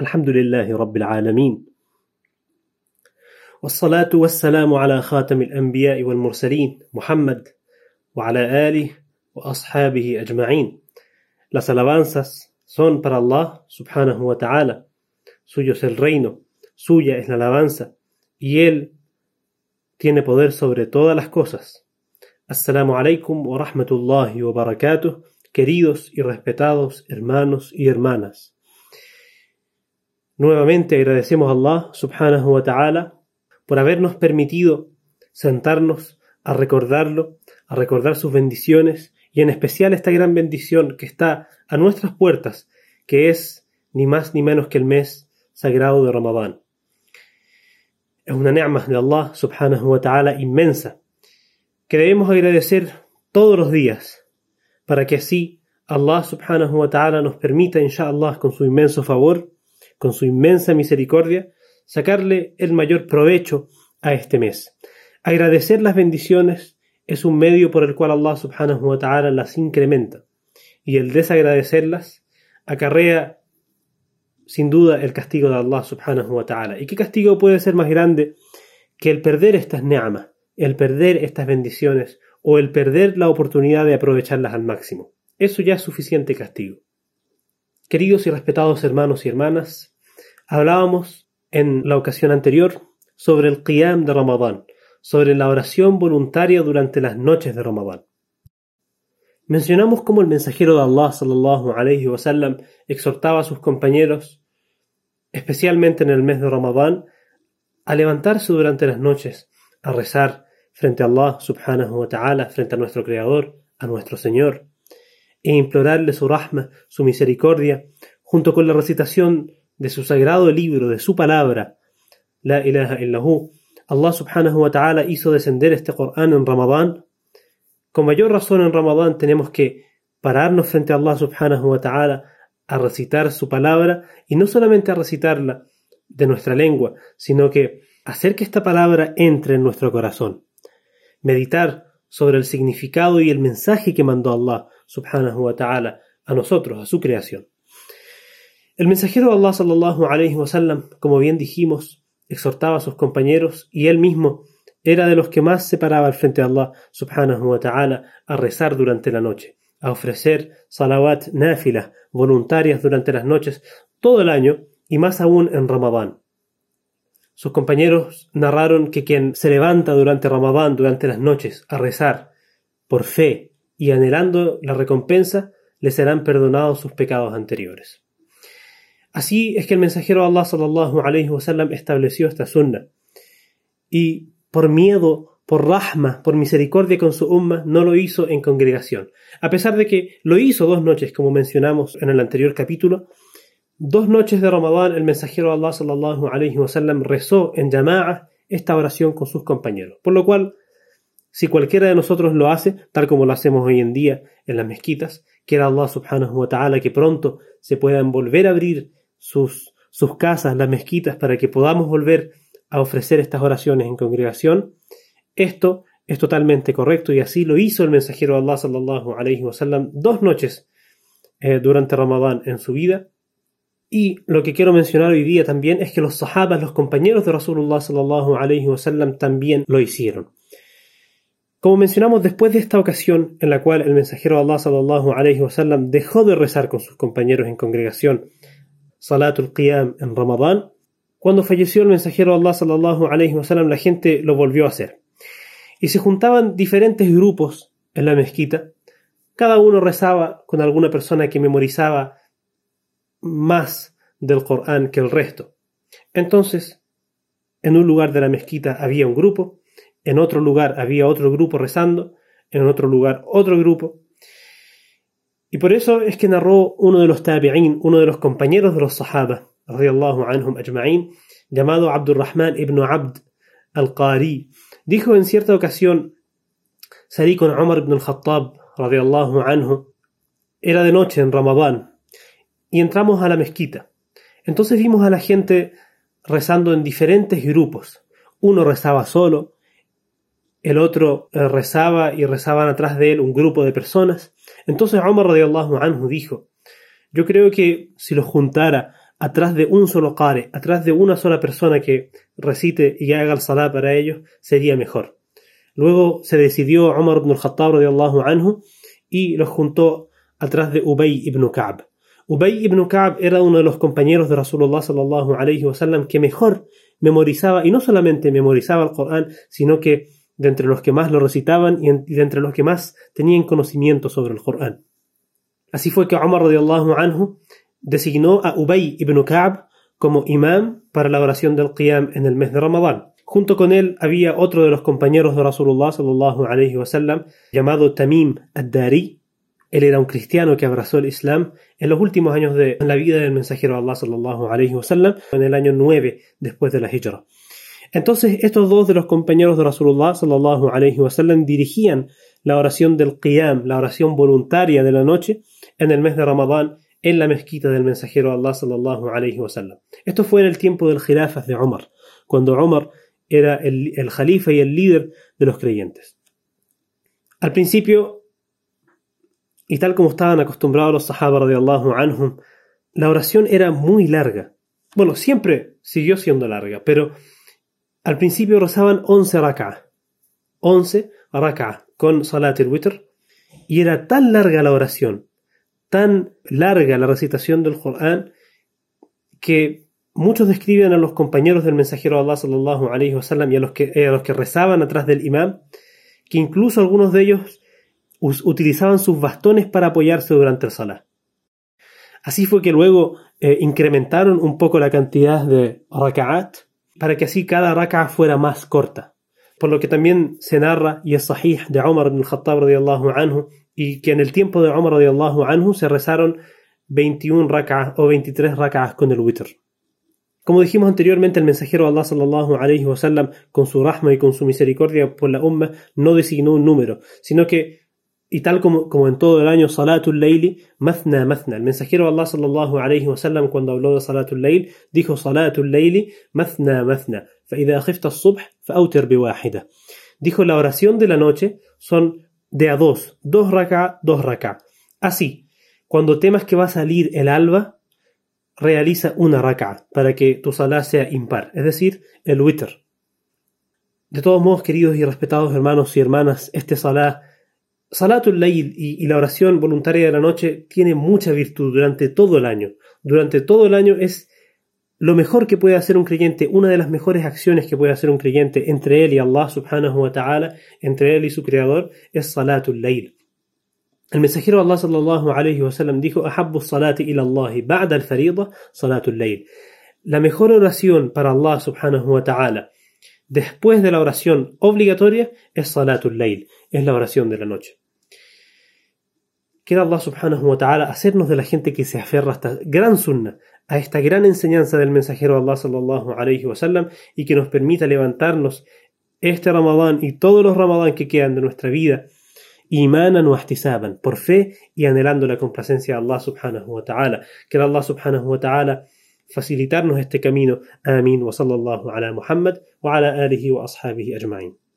الحمد لله رب العالمين والصلاة والسلام على خاتم الأنبياء والمرسلين محمد وعلى آله وأصحابه أجمعين Las alabanzas son para Allah subhanahu wa ta'ala. Suyo es el reino, suya es la alabanza, y Él tiene poder sobre todas las cosas. Assalamu alaikum wa rahmatullahi wa barakatuh, queridos y respetados hermanos y hermanas. Nuevamente agradecemos a Allah subhanahu wa ta'ala por habernos permitido sentarnos a recordarlo, a recordar sus bendiciones y en especial esta gran bendición que está a nuestras puertas, que es ni más ni menos que el mes sagrado de Ramadán. Es una ni'mah de Allah subhanahu wa ta'ala inmensa, que debemos agradecer todos los días, para que así Allah subhanahu wa ta'ala nos permita, inshallah, con su inmenso favor, con su inmensa misericordia, sacarle el mayor provecho a este mes. Agradecer las bendiciones es un medio por el cual Allah subhanahu wa ta'ala las incrementa, y el desagradecerlas acarrea sin duda el castigo de Allah subhanahu wa ta'ala. ¿Y qué castigo puede ser más grande que el perder estas ni'mas, el perder estas bendiciones o el perder la oportunidad de aprovecharlas al máximo? Eso ya es suficiente castigo. Queridos y respetados hermanos y hermanas, hablábamos en la ocasión anterior sobre el qiyam de Ramadán, sobre la oración voluntaria durante las noches de Ramadán. Mencionamos cómo el mensajero de Allah sallallahu alayhi wa sallam exhortaba a sus compañeros, especialmente en el mes de Ramadán, a levantarse durante las noches, a rezar frente a Allah subhanahu wa ta'ala, frente a nuestro Creador, a nuestro Señor, e implorarle su rahma, su misericordia, junto con la recitación de su sagrado libro, de su palabra, La ilaha illahu. Allah subhanahu wa ta'ala hizo descender este Corán en Ramadán con mayor razón en Ramadán tenemos que pararnos frente a Allah subhanahu wa ta'ala a recitar su palabra y no solamente a recitarla de nuestra lengua, sino que hacer que esta palabra entre en nuestro corazón. Meditar sobre el significado y el mensaje que mandó Allah subhanahu wa ta'ala a nosotros, a su creación. El mensajero de Allah sallallahu alayhi wa sallam, como bien dijimos, exhortaba a sus compañeros y él mismo era de los que más se paraba al frente de Allah subhanahu wa ta'ala a rezar durante la noche, a ofrecer salawat náfilas voluntarias durante las noches todo el año y más aún en Ramadán. Sus compañeros narraron que quien se levanta durante Ramadán, durante las noches, a rezar, por fe y anhelando la recompensa, le serán perdonados sus pecados anteriores. Así es que el mensajero Allah sallallahu estableció esta sunna. Y por miedo, por rahma, por misericordia con su umma, no lo hizo en congregación. A pesar de que lo hizo dos noches, como mencionamos en el anterior capítulo, dos noches de Ramadán el mensajero de Allah sallallahu alayhi wasallam rezó en Yama'a esta oración con sus compañeros. Por lo cual, si cualquiera de nosotros lo hace, tal como lo hacemos hoy en día en las mezquitas, quiera Allah subhanahu wa ta'ala que pronto se puedan volver a abrir sus, sus casas, las mezquitas, para que podamos volver a ofrecer estas oraciones en congregación, esto es totalmente correcto y así lo hizo el mensajero de Allah sallallahu alayhi wasallam dos noches eh, durante Ramadán en su vida. Y lo que quiero mencionar hoy día también es que los sahabas, los compañeros de Rasulullah sallallahu alayhi wasallam también lo hicieron. Como mencionamos después de esta ocasión en la cual el mensajero de Allah sallallahu alayhi wasallam dejó de rezar con sus compañeros en congregación Salatul Qiyam en Ramadán, cuando falleció el mensajero de Allah sallallahu alayhi wasallam, la gente lo volvió a hacer. Y se juntaban diferentes grupos en la mezquita. Cada uno rezaba con alguna persona que memorizaba más del Corán que el resto. Entonces, en un lugar de la mezquita había un grupo, en otro lugar había otro grupo rezando, en otro lugar otro grupo. Y por eso es que narró uno de los tabi'in, uno de los compañeros de los sahaba, anhum ajma'in, llamado Abdurrahman ibn Abd al-Qari, dijo en cierta ocasión, salí con Umar ibn al-Khattab, anhu, era de noche en Ramadán, y entramos a la mezquita. Entonces vimos a la gente rezando en diferentes grupos. Uno rezaba solo, el otro eh, rezaba y rezaban atrás de él un grupo de personas. Entonces Umar anhu dijo, yo creo que si los juntara atrás de un solo qari, atrás de una sola persona que recite y haga el salah para ellos, sería mejor. Luego se decidió Umar ibn al-Khattab anhu y los juntó atrás de Ubay ibn Ka'b. Ubay ibn Ka'b era uno de los compañeros de Rasulullah sallallahu alayhi wasallam que mejor memorizaba y no solamente memorizaba el Corán, sino que de entre los que más lo recitaban y de entre los que más tenían conocimiento sobre el Corán. Así fue que Umar radiallahu anhu designó a Ubay ibn Ka'b como imam para la oración del Qiyam en el mes de Ramadán. Junto con él había otro de los compañeros de Rasulullah sallallahu alayhi wasallam llamado Tamim ad-Dari. Él era un cristiano que abrazó el Islam en los últimos años de la vida del mensajero de Allah sallallahu alayhi wasallam, en el año 9 después de la Hijra. Entonces estos dos de los compañeros de Rasulullah sallallahu alayhi wasallam dirigían la oración del Qiyam, la oración voluntaria de la noche en el mes de Ramadán en la mezquita del mensajero de Allah sallallahu alayhi wasallam. Esto fue en el tiempo del Khilafah de Omar, cuando Omar era el, el jalifa y el líder de los creyentes. Al principio, y tal como estaban acostumbrados los sahaba radiallahu anhum, la oración era muy larga. Bueno, siempre siguió siendo larga, pero al principio rezaban 11 rak'ah. 11 rak'ah con salat al-witr. Y era tan larga la oración, tan larga la recitación del Corán, que Muchos describen a los compañeros del mensajero de Allah sallallahu alayhi wasallam y a los, que, eh, a los que rezaban atrás del imán, que incluso algunos de ellos utilizaban sus bastones para apoyarse durante el salah. Así fue que luego eh, incrementaron un poco la cantidad de raka'at para que así cada raka'a fuera más corta. Por lo que también se narra y es sahih de Umar ibn al-Khattab anhu y que en el tiempo de Umar anhu se rezaron 21 raka'as o 23 raka'as con el witr. Como dijimos anteriormente, el mensajero Allah sallallahu alayhi wa sallam, con su rahma y con su misericordia por la umma, no designó un número, sino que, y tal como, como en todo el año, Salatul Layli, Mathna Mathna. El mensajero de Allah sallallahu alayhi wa sallam, cuando habló de Salatul Layl, dijo Salatul Layli, Mathna Mathna. فإذا خفت الصبح فأوتر بواحدة. Dijo la oración de la noche son de a dos, dos raka, dos raka. Así, cuando temas que va a salir el alba, realiza una raka para que tu salah sea impar, es decir, el witr. De todos modos, queridos y respetados hermanos y hermanas, este salah, salatul layl y, la oración voluntaria de la noche tiene mucha virtud durante todo el año. Durante todo el año es lo mejor que puede hacer un creyente, una de las mejores acciones que puede hacer un creyente entre él y Allah subhanahu wa ta'ala, entre él y su creador, es salatul layl. El mensajero Allah sallallahu alayhi wa sallam dijo: Ahabbu salati ila ba'da al-farida salatul layl. La mejor oración para Allah subhanahu wa ta'ala después de la oración obligatoria es salatul layl, es la oración de la noche. Quiera Allah subhanahu wa ta'ala hacernos de la gente que se aferra a esta gran sunna, a esta gran enseñanza del mensajero Allah sallallahu alayhi wa sallam y que nos permita levantarnos este Ramadán y todos los Ramadán que quedan de nuestra vida imanan o ihtisaban, por fe y anhelando la complacencia de Allah subhanahu wa ta'ala. Que Allah subhanahu wa ta'ala facilitarnos este camino. Amin wa sallallahu ala Muhammad wa ala alihi wa ashabihi ajma'in.